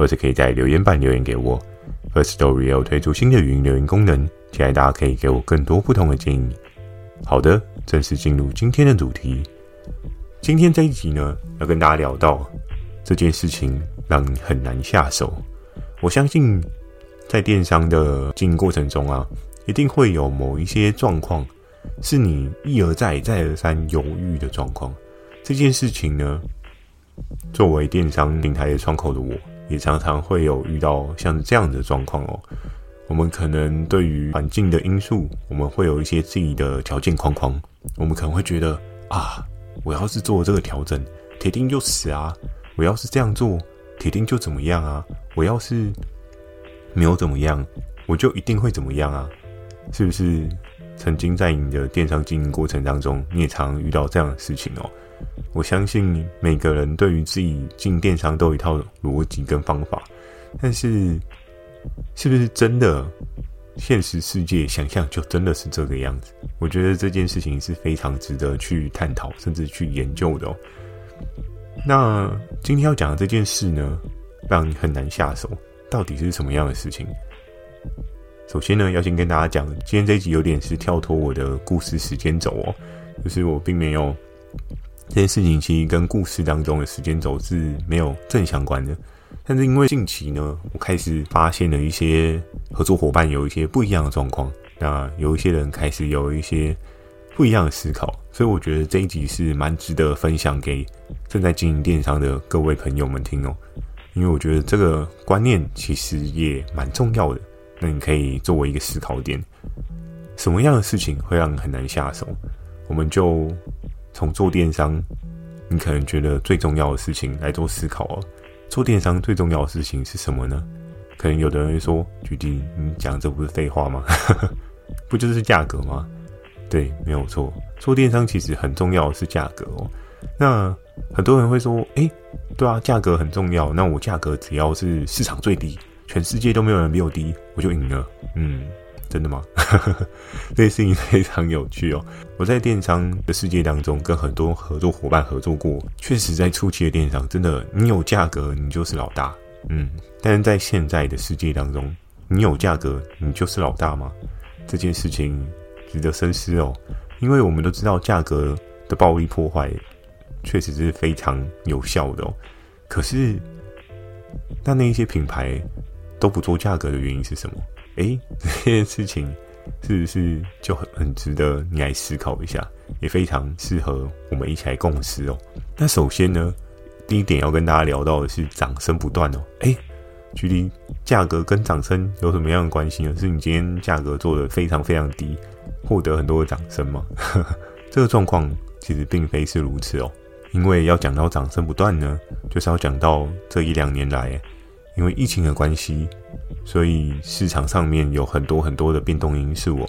或者可以在留言板留言给我。Firstory 有推出新的语音留言功能，期待大家可以给我更多不同的建议。好的，正式进入今天的主题。今天这一集呢，要跟大家聊到这件事情让你很难下手。我相信在电商的经营过程中啊，一定会有某一些状况是你一而再、再而三犹豫的状况。这件事情呢，作为电商平台的窗口的我，也常常会有遇到像这样的状况哦。我们可能对于环境的因素，我们会有一些自己的条件框框。我们可能会觉得啊，我要是做这个调整，铁定就死啊！我要是这样做，铁定就怎么样啊？我要是没有怎么样，我就一定会怎么样啊？是不是？曾经在你的电商经营过程当中，你也常遇到这样的事情哦。我相信每个人对于自己进电商都有一套逻辑跟方法，但是是不是真的现实世界想象就真的是这个样子？我觉得这件事情是非常值得去探讨，甚至去研究的哦。那今天要讲的这件事呢，让你很难下手，到底是什么样的事情？首先呢，要先跟大家讲，今天这一集有点是跳脱我的故事时间轴哦，就是我并没有。这件事情其实跟故事当中的时间轴是没有正相关的，但是因为近期呢，我开始发现了一些合作伙伴有一些不一样的状况，那有一些人开始有一些不一样的思考，所以我觉得这一集是蛮值得分享给正在经营电商的各位朋友们听哦，因为我觉得这个观念其实也蛮重要的，那你可以作为一个思考点，什么样的事情会让你很难下手，我们就。从做电商，你可能觉得最重要的事情来做思考哦。做电商最重要的事情是什么呢？可能有的人会说：“举例，你讲这不是废话吗？不就是价格吗？”对，没有错。做电商其实很重要的是价格哦。那很多人会说：“诶，对啊，价格很重要。那我价格只要是市场最低，全世界都没有人比我低，我就赢了。”嗯。真的吗？这件事情非常有趣哦。我在电商的世界当中，跟很多合作伙伴合作过，确实在初期的电商，真的你有价格，你就是老大。嗯，但是在现在的世界当中，你有价格，你就是老大吗？这件事情值得深思哦。因为我们都知道，价格的暴力破坏确实是非常有效的哦。可是，那那一些品牌都不做价格的原因是什么？诶，这件事情是不是就很很值得你来思考一下？也非常适合我们一起来共识哦。那首先呢，第一点要跟大家聊到的是掌声不断哦。诶，距离价格跟掌声有什么样的关系呢？是你今天价格做得非常非常低，获得很多的掌声吗？这个状况其实并非是如此哦。因为要讲到掌声不断呢，就是要讲到这一两年来，因为疫情的关系。所以市场上面有很多很多的变动因素哦，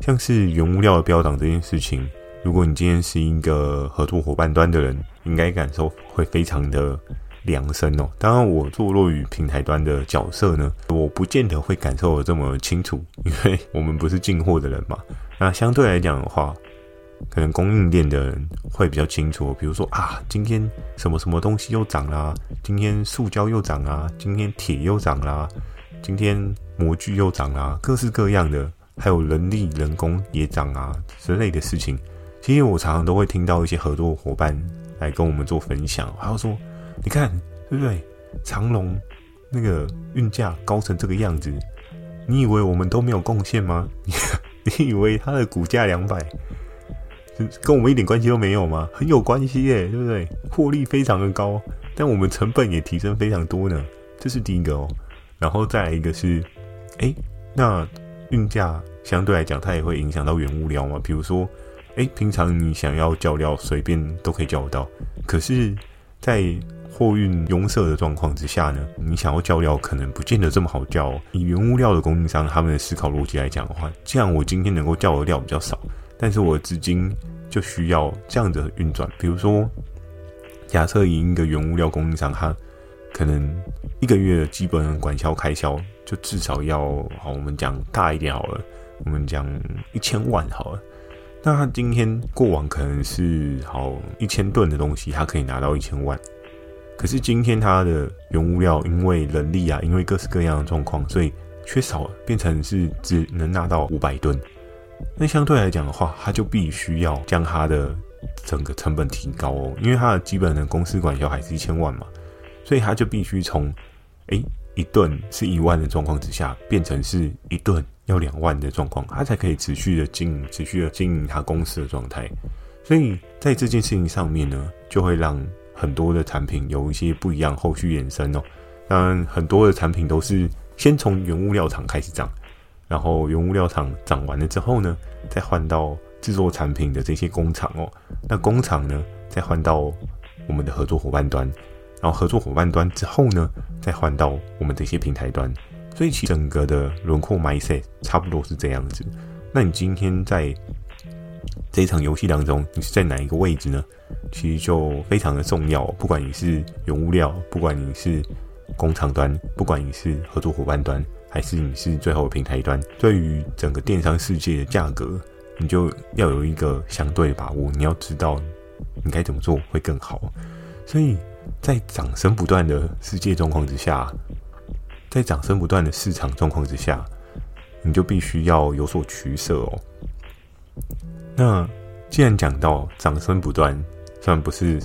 像是原物料的飙涨这件事情，如果你今天是一个合作伙伴端的人，应该感受会非常的凉深哦。当然，我坐落于平台端的角色呢，我不见得会感受的这么清楚，因为我们不是进货的人嘛。那相对来讲的话，可能供应链的人会比较清楚，比如说啊，今天什么什么东西又涨啦，今天塑胶又涨啦，今天铁又涨啦。今天模具又涨啊，各式各样的，还有人力、人工也涨啊之类的事情。其实我常常都会听到一些合作伙伴来跟我们做分享，还要说：“你看，对不对？长隆那个运价高成这个样子，你以为我们都没有贡献吗？你以为它的股价两百，跟我们一点关系都没有吗？很有关系耶，对不对？获利非常的高，但我们成本也提升非常多呢。这是第一个哦。”然后再来一个是，哎，那运价相对来讲，它也会影响到原物料嘛。比如说，哎，平常你想要叫料，随便都可以叫得到。可是，在货运拥塞的状况之下呢，你想要叫料可能不见得这么好叫哦。以原物料的供应商他们的思考逻辑来讲的话，既然我今天能够叫的料比较少，但是我资金就需要这样的运转。比如说，假设以一个原物料供应商，他可能一个月的基本管销开销就至少要，好，我们讲大一点好了，我们讲一千万好了。那他今天过往可能是好一千吨的东西，他可以拿到一千万。可是今天他的原物料因为人力啊，因为各式各样的状况，所以缺少，变成是只能拿到五百吨。那相对来讲的话，它就必须要将它的整个成本提高哦，因为它的基本的公司管销还是一千万嘛，所以它就必须从诶一顿是一万的状况之下，变成是一顿要两万的状况，它才可以持续的经营，持续的经营它公司的状态。所以在这件事情上面呢，就会让。很多的产品有一些不一样，后续衍生哦。当然，很多的产品都是先从原物料厂开始涨，然后原物料厂涨完了之后呢，再换到制作产品的这些工厂哦。那工厂呢，再换到我们的合作伙伴端，然后合作伙伴端之后呢，再换到我们这些平台端。所以，其整个的轮廓 mindset 差不多是这样子。那你今天在这一场游戏当中，你是在哪一个位置呢？其实就非常的重要。不管你是原物料，不管你是工厂端，不管你是合作伙伴端，还是你是最后的平台端，对于整个电商世界的价格，你就要有一个相对的把握。你要知道你该怎么做会更好。所以在掌声不断的世界状况之下，在掌声不断的市场状况之下，你就必须要有所取舍哦。那既然讲到掌声不断，虽然不是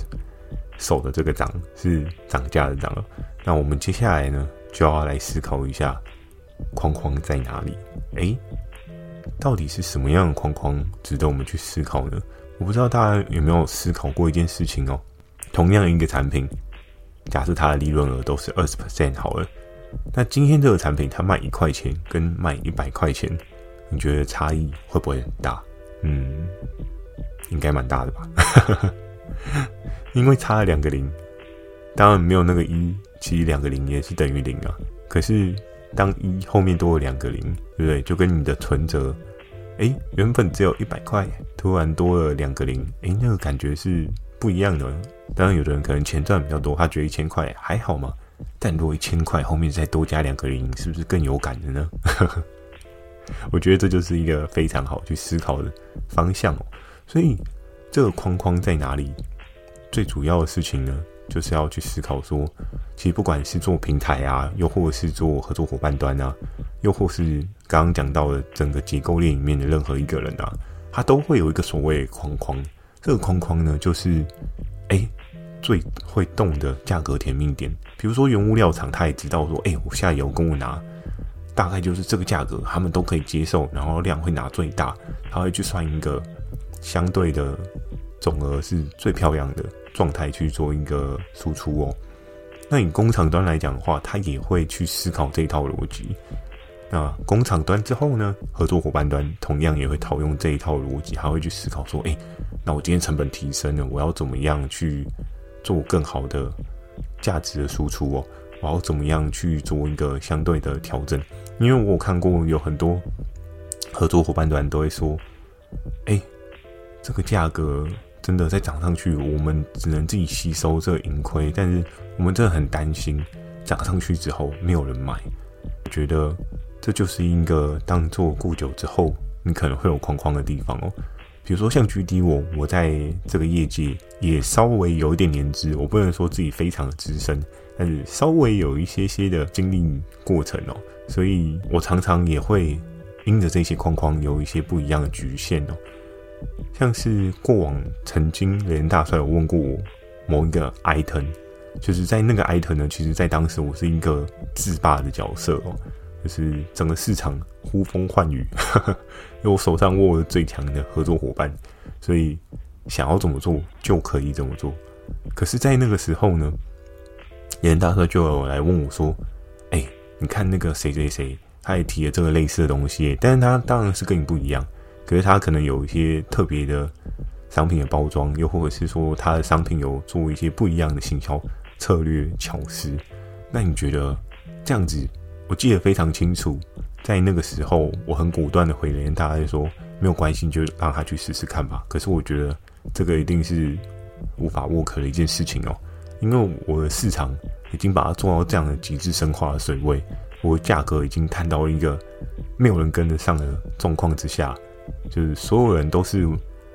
手的这个涨，是涨价的涨了，那我们接下来呢，就要来思考一下框框在哪里？诶，到底是什么样的框框值得我们去思考呢？我不知道大家有没有思考过一件事情哦。同样一个产品，假设它的利润额都是二十 percent 好了，那今天这个产品它卖一块钱跟卖一百块钱，你觉得差异会不会很大？嗯，应该蛮大的吧，因为差了两个零，当然没有那个一，其实两个零也是等于零啊。可是当一后面多了两个零，对不对？就跟你的存折，哎，原本只有一百块，突然多了两个零，哎，那个感觉是不一样的。当然，有的人可能钱赚比较多，他觉得一千块还好嘛。但如果一千块后面再多加两个零，是不是更有感的呢？我觉得这就是一个非常好去思考的方向哦。所以这个框框在哪里？最主要的事情呢，就是要去思考说，其实不管是做平台啊，又或是做合作伙伴端啊，又或是刚刚讲到的整个结构链里面的任何一个人啊，他都会有一个所谓框框。这个框框呢，就是哎最会动的价格甜蜜点。比如说原物料厂，他也知道说，哎，我下游跟我拿。大概就是这个价格，他们都可以接受，然后量会拿最大，他会去算一个相对的总额是最漂亮的状态去做一个输出哦。那以工厂端来讲的话，他也会去思考这一套逻辑。那工厂端之后呢，合作伙伴端同样也会套用这一套逻辑，他会去思考说，哎，那我今天成本提升了，我要怎么样去做更好的价值的输出哦？我要怎么样去做一个相对的调整？因为我看过有很多合作伙伴端都会说：“哎，这个价格真的再涨上去，我们只能自己吸收这盈亏。但是我们真的很担心涨上去之后没有人买。觉得这就是一个当做过久之后，你可能会有框框的地方哦。比如说像 GD 我，我在这个业界也稍微有一点年资，我不能说自己非常的资深。”但是稍微有一些些的经历过程哦，所以我常常也会因着这些框框有一些不一样的局限哦。像是过往曾经连大帅有问过我某一个 item，就是在那个 item 呢，其实在当时我是一个制霸的角色哦，就是整个市场呼风唤雨，因为我手上握着最强的合作伙伴，所以想要怎么做就可以怎么做。可是，在那个时候呢，连大帅就有来问我说：“哎、你看那个谁谁谁，他也提了这个类似的东西，但是他当然是跟你不一样，可是他可能有一些特别的商品的包装，又或者是说他的商品有做一些不一样的行销，策略巧思。那你觉得这样子？我记得非常清楚，在那个时候，我很果断的回连大家说没有关系，就让他去试试看吧。可是我觉得这个一定是无法 work 的一件事情哦，因为我的市场已经把它做到这样的极致深化的水位，我的价格已经探到一个没有人跟得上的状况之下，就是所有人都是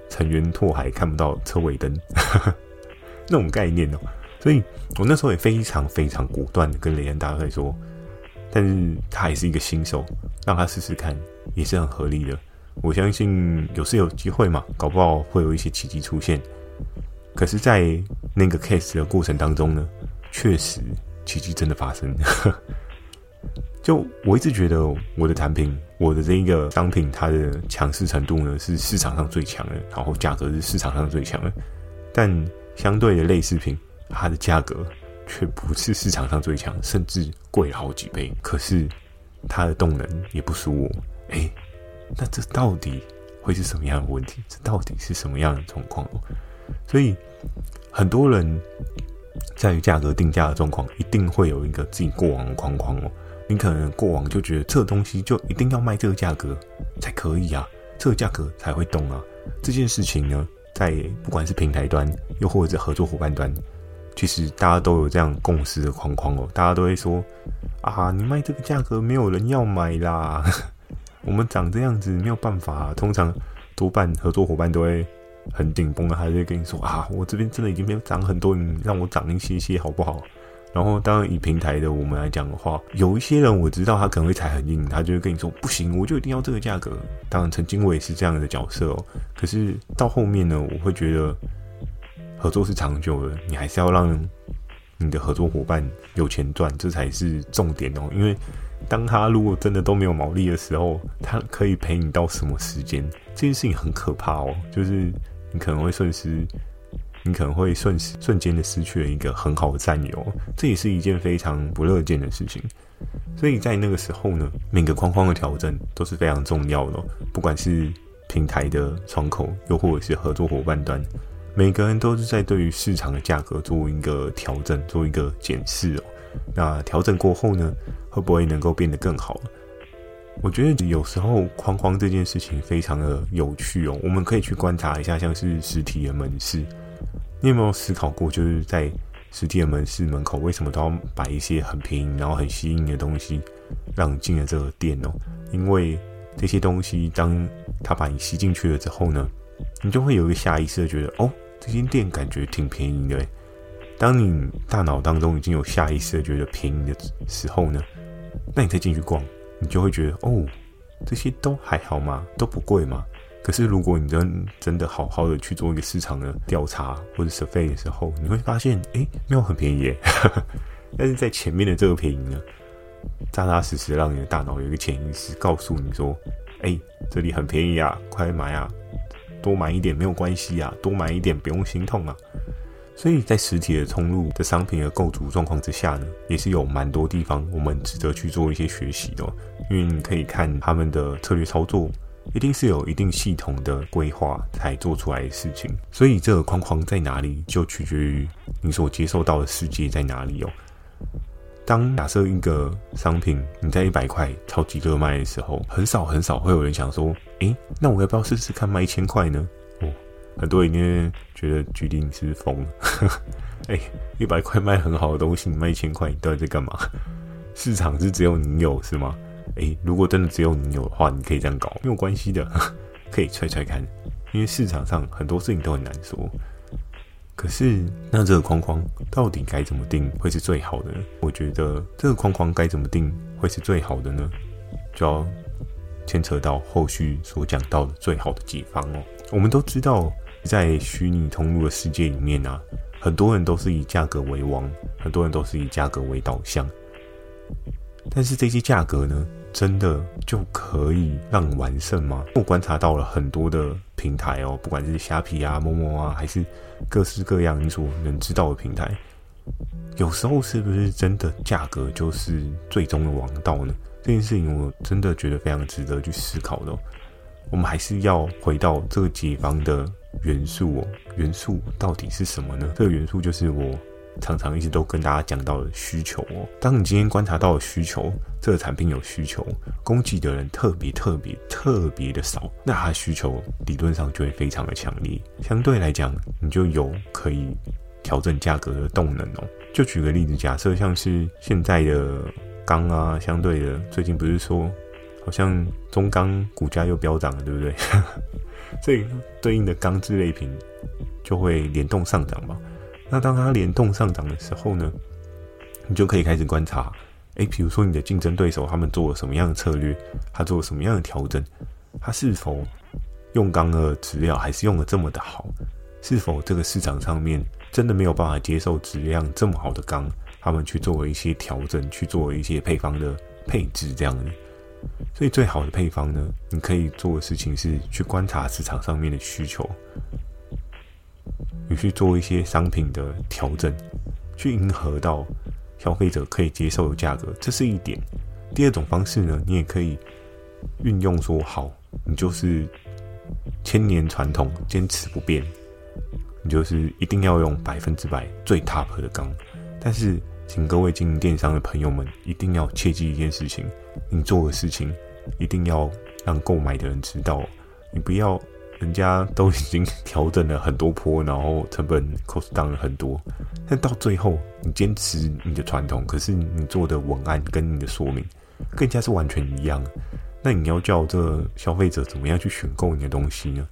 成员拓海看不到车尾灯 那种概念哦。所以我那时候也非常非常果断的跟雷恩大哥说。但是他也是一个新手，让他试试看也是很合理的。我相信有是有机会嘛，搞不好会有一些奇迹出现。可是，在那个 case 的过程当中呢，确实奇迹真的发生。就我一直觉得我的产品，我的这一个商品，它的强势程度呢是市场上最强的，然后价格是市场上最强的。但相对的类似品，它的价格。却不是市场上最强，甚至贵了好几倍。可是它的动能也不输我。哎，那这到底会是什么样的问题？这到底是什么样的状况？所以很多人在于价格定价的状况，一定会有一个自己过往的框框哦。你可能过往就觉得这东西就一定要卖这个价格才可以啊，这个价格才会动啊。这件事情呢，在不管是平台端，又或者是合作伙伴端。其实大家都有这样共识的框框哦，大家都会说啊，你卖这个价格没有人要买啦，我们长这样子没有办法。通常多半合作伙伴都会很紧绷的，还是跟你说啊，我这边真的已经没有涨很多，你让我涨一些些好不好？然后当然以平台的我们来讲的话，有一些人我知道他可能会踩很硬，他就会跟你说不行，我就一定要这个价格。当然曾经我也是这样的角色哦，可是到后面呢，我会觉得。合作是长久的，你还是要让你的合作伙伴有钱赚，这才是重点哦。因为当他如果真的都没有毛利的时候，他可以陪你到什么时间？这件事情很可怕哦，就是你可能会损失，你可能会瞬瞬间的失去了一个很好的战友，这也是一件非常不乐见的事情。所以在那个时候呢，每个框框的调整都是非常重要的，不管是平台的窗口，又或者是合作伙伴端。每个人都是在对于市场的价格做一个调整，做一个检视哦。那调整过后呢，会不会能够变得更好？我觉得有时候框框这件事情非常的有趣哦。我们可以去观察一下，像是实体的门市，你有没有思考过，就是在实体的门市门口，为什么都要摆一些很便宜，然后很吸引的东西，让你进了这个店哦？因为这些东西，当他把你吸进去了之后呢，你就会有一个下意识的觉得，哦。这间店感觉挺便宜的。当你大脑当中已经有下意识的觉得便宜的时候呢，那你再进去逛，你就会觉得哦，这些都还好吗？都不贵吗？可是如果你真真的好好的去做一个市场的调查或者 survey 的时候，你会发现，哎，没有很便宜耶。但是在前面的这个便宜呢，扎扎实实让你的大脑有一个潜意识告诉你说，哎，这里很便宜啊，快买啊！多买一点没有关系啊，多买一点不用心痛啊。所以在实体的通路的商品的构筑状况之下呢，也是有蛮多地方我们值得去做一些学习的。因为你可以看他们的策略操作，一定是有一定系统的规划才做出来的事情。所以这个框框在哪里，就取决于你所接受到的世界在哪里哦。当假设一个商品你在一百块超级热卖的时候，很少很少会有人想说，诶，那我要不要试试看卖一千块呢？哦，很多人因为觉得决定你是不是疯了，诶，一百块卖很好的东西，你卖一千块，你到底在干嘛？市场是只有你有是吗？诶，如果真的只有你有的话，你可以这样搞，没有关系的，可以踹踹看，因为市场上很多事情都很难说。可是，那这个框框到底该怎么定会是最好的呢？我觉得这个框框该怎么定会是最好的呢？就要牵扯到后续所讲到的最好的解方哦。我们都知道，在虚拟通路的世界里面啊，很多人都是以价格为王，很多人都是以价格为导向。但是这些价格呢，真的就可以让你完胜吗？我观察到了很多的平台哦，不管是虾皮啊、陌陌啊，还是各式各样你所能知道的平台，有时候是不是真的价格就是最终的王道呢？这件事情我真的觉得非常值得去思考的。我们还是要回到这个解方的元素哦，元素到底是什么呢？这个元素就是我常常一直都跟大家讲到的需求哦。当你今天观察到的需求，这个产品有需求，供给的人特别特别特别的少，那它需求理论上就会非常的强烈。相对来讲，你就有可以调整价格的动能哦。就举个例子，假设像是现在的钢啊，相对的最近不是说好像中钢股价又飙涨了，对不对？所以对应的钢制类品就会联动上涨嘛。那当它联动上涨的时候呢，你就可以开始观察，诶，比如说你的竞争对手他们做了什么样的策略，他做了什么样的调整，他是否用钢的质料还是用的这么的好？是否这个市场上面真的没有办法接受质量这么好的钢，他们去做了一些调整，去做了一些配方的配置这样子。所以最好的配方呢，你可以做的事情是去观察市场上面的需求，你去做一些商品的调整，去迎合到消费者可以接受的价格，这是一点。第二种方式呢，你也可以运用说好，你就是千年传统，坚持不变，你就是一定要用百分之百最 top 的钢，但是。请各位经营电商的朋友们一定要切记一件事情：你做的事情一定要让购买的人知道。你不要人家都已经调整了很多坡，然后成本 cost down 了很多，但到最后你坚持你的传统，可是你做的文案跟你的说明更加是完全一样。那你要叫这消费者怎么样去选购你的东西呢？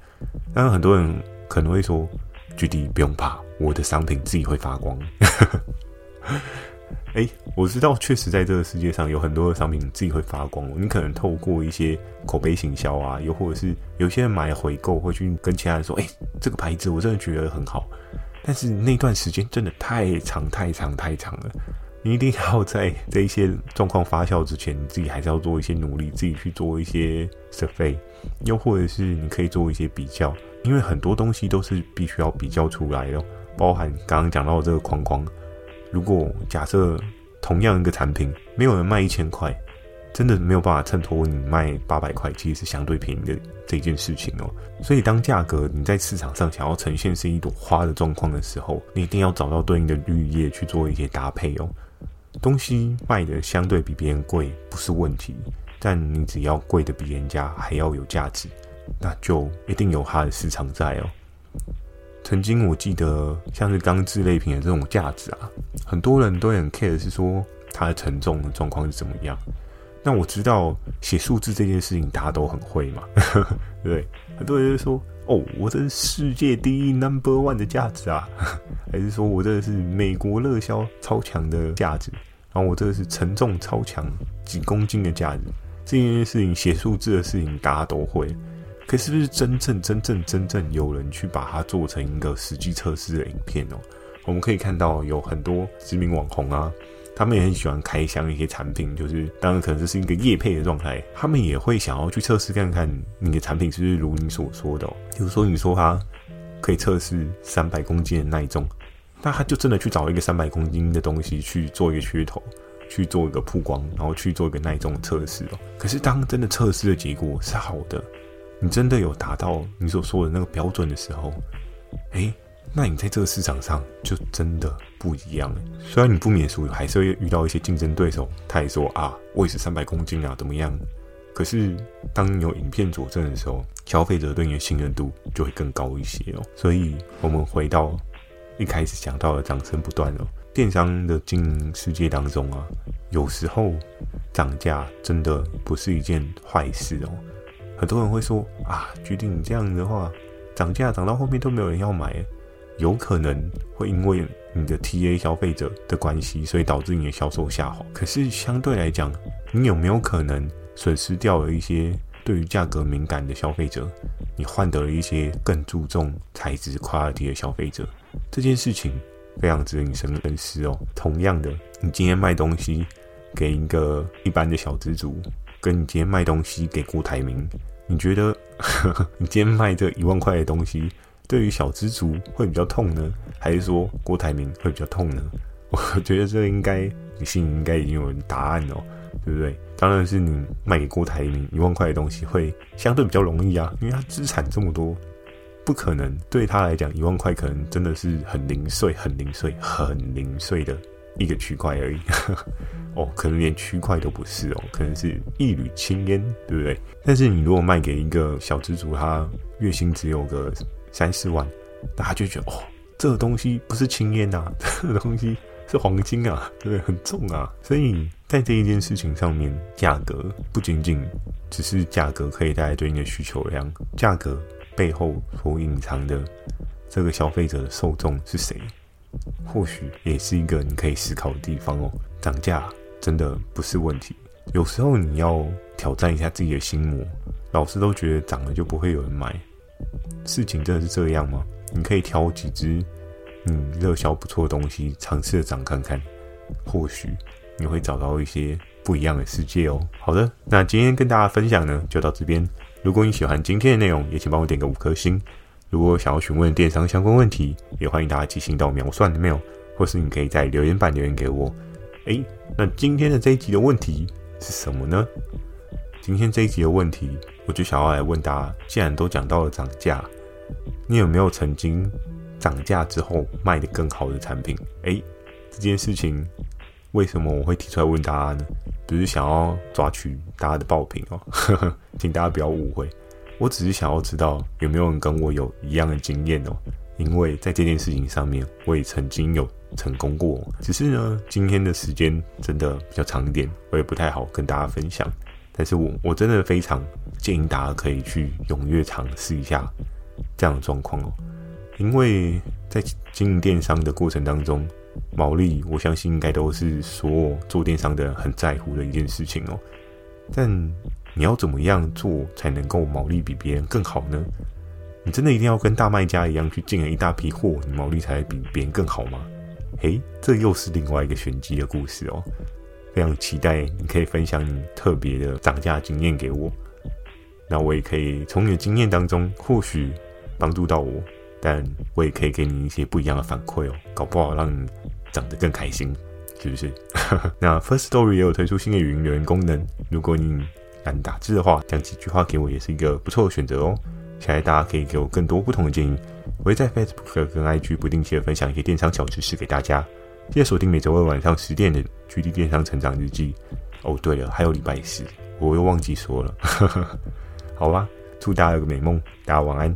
当然，很多人可能会说：“GD 不用怕，我的商品自己会发光。” 哎，我知道，确实在这个世界上有很多的商品自己会发光。你可能透过一些口碑行销啊，又或者是有些人买回购，会去跟其他人说：“哎，这个牌子我真的觉得很好。”但是那段时间真的太长、太长、太长了。你一定要在这一些状况发酵之前，你自己还是要做一些努力，自己去做一些 survey，又或者是你可以做一些比较，因为很多东西都是必须要比较出来的，包含刚刚讲到的这个框框。如果假设同样一个产品，没有人卖一千块，真的没有办法衬托你卖八百块，其实是相对便宜的这件事情哦。所以当价格你在市场上想要呈现是一朵花的状况的时候，你一定要找到对应的绿叶去做一些搭配哦。东西卖的相对比别人贵不是问题，但你只要贵的比人家还要有价值，那就一定有它的市场在哦。曾经我记得像是钢制类品的这种价值啊，很多人都很 care 是说它的承重的状况是怎么样。那我知道写数字这件事情大家都很会嘛，对，很多人就说哦，我这是世界第一 number one 的价值啊，还是说我这是美国热销超强的价值，然后我这个是承重超强几公斤的价值，这件事情写数字的事情大家都会。可是不是真正、真正、真正有人去把它做成一个实际测试的影片哦？我们可以看到有很多知名网红啊，他们也很喜欢开箱一些产品，就是当然可能这是一个业配的状态，他们也会想要去测试看看你的产品是不是如你所说的。比如说你说它可以测试三百公斤的耐重，那他就真的去找一个三百公斤的东西去做一个噱头，去做一个曝光，然后去做一个耐重测试哦。可是当真的测试的结果是好的。你真的有达到你所说的那个标准的时候，诶，那你在这个市场上就真的不一样了。虽然你不免俗，还是会遇到一些竞争对手，他也说啊，我也是三百公斤啊，怎么样？可是当你有影片佐证的时候，消费者对你的信任度就会更高一些哦。所以，我们回到一开始讲到的掌声不断哦，电商的经营世界当中啊，有时候涨价真的不是一件坏事哦。很多人会说啊，决定你这样的话，涨价涨到后面都没有人要买，有可能会因为你的 TA 消费者的关系，所以导致你的销售下滑。可是相对来讲，你有没有可能损失掉了一些对于价格敏感的消费者，你换得了一些更注重材质 quality 的消费者？这件事情非常值得你深思哦。同样的，你今天卖东西给一个一般的小资族。跟你今天卖东西给郭台铭，你觉得呵呵 你今天卖这一万块的东西，对于小资族会比较痛呢，还是说郭台铭会比较痛呢？我觉得这应该你心里应该已经有人答案哦，对不对？当然是你卖给郭台铭一万块的东西会相对比较容易啊，因为他资产这么多，不可能对他来讲，一万块可能真的是很零碎、很零碎、很零碎的一个区块而已。哦，可能连区块都不是哦，可能是一缕青烟，对不对？但是你如果卖给一个小资族，他月薪只有个三四万，那他就觉得哦，这个东西不是青烟呐，这个东西是黄金啊，对不对？很重啊。所以在这一件事情上面，价格不仅仅只是价格可以带来对应的需求量，价格背后所隐藏的这个消费者的受众是谁，或许也是一个你可以思考的地方哦。涨价。真的不是问题，有时候你要挑战一下自己的心魔。老师都觉得涨了就不会有人买，事情真的是这样吗？你可以挑几只嗯热销不错的东西，尝试着涨看看，或许你会找到一些不一样的世界哦。好的，那今天跟大家分享呢就到这边。如果你喜欢今天的内容，也请帮我点个五颗星。如果想要询问电商相关问题，也欢迎大家寄信到秒算的 mail，或是你可以在留言板留言给我。哎，那今天的这一集的问题是什么呢？今天这一集的问题，我就想要来问大家：既然都讲到了涨价，你有没有曾经涨价之后卖得更好的产品？哎，这件事情为什么我会提出来问大家呢？不是想要抓取大家的爆品哦，呵呵，请大家不要误会，我只是想要知道有没有人跟我有一样的经验哦，因为在这件事情上面，我也曾经有。成功过，只是呢，今天的时间真的比较长一点，我也不太好跟大家分享。但是我我真的非常建议大家可以去踊跃尝试一下这样的状况哦，因为在经营电商的过程当中，毛利我相信应该都是所有做电商的人很在乎的一件事情哦。但你要怎么样做才能够毛利比别人更好呢？你真的一定要跟大卖家一样去进了一大批货，你毛利才会比别人更好吗？诶，这又是另外一个玄机的故事哦，非常期待你可以分享你特别的涨价经验给我，那我也可以从你的经验当中或许帮助到我，但我也可以给你一些不一样的反馈哦，搞不好让你涨得更开心，是不是？那 First Story 也有推出新的语音留言功能，如果你懒打字的话，讲几句话给我也是一个不错的选择哦。期待大家可以给我更多不同的建议。我会在 Facebook 跟 IG 不定期的分享一些电商小知识给大家。记得锁定每周二晚上十点的《GD 电商成长日记》。哦，对了，还有礼拜四，我又忘记说了。好吧，祝大家有个美梦，大家晚安。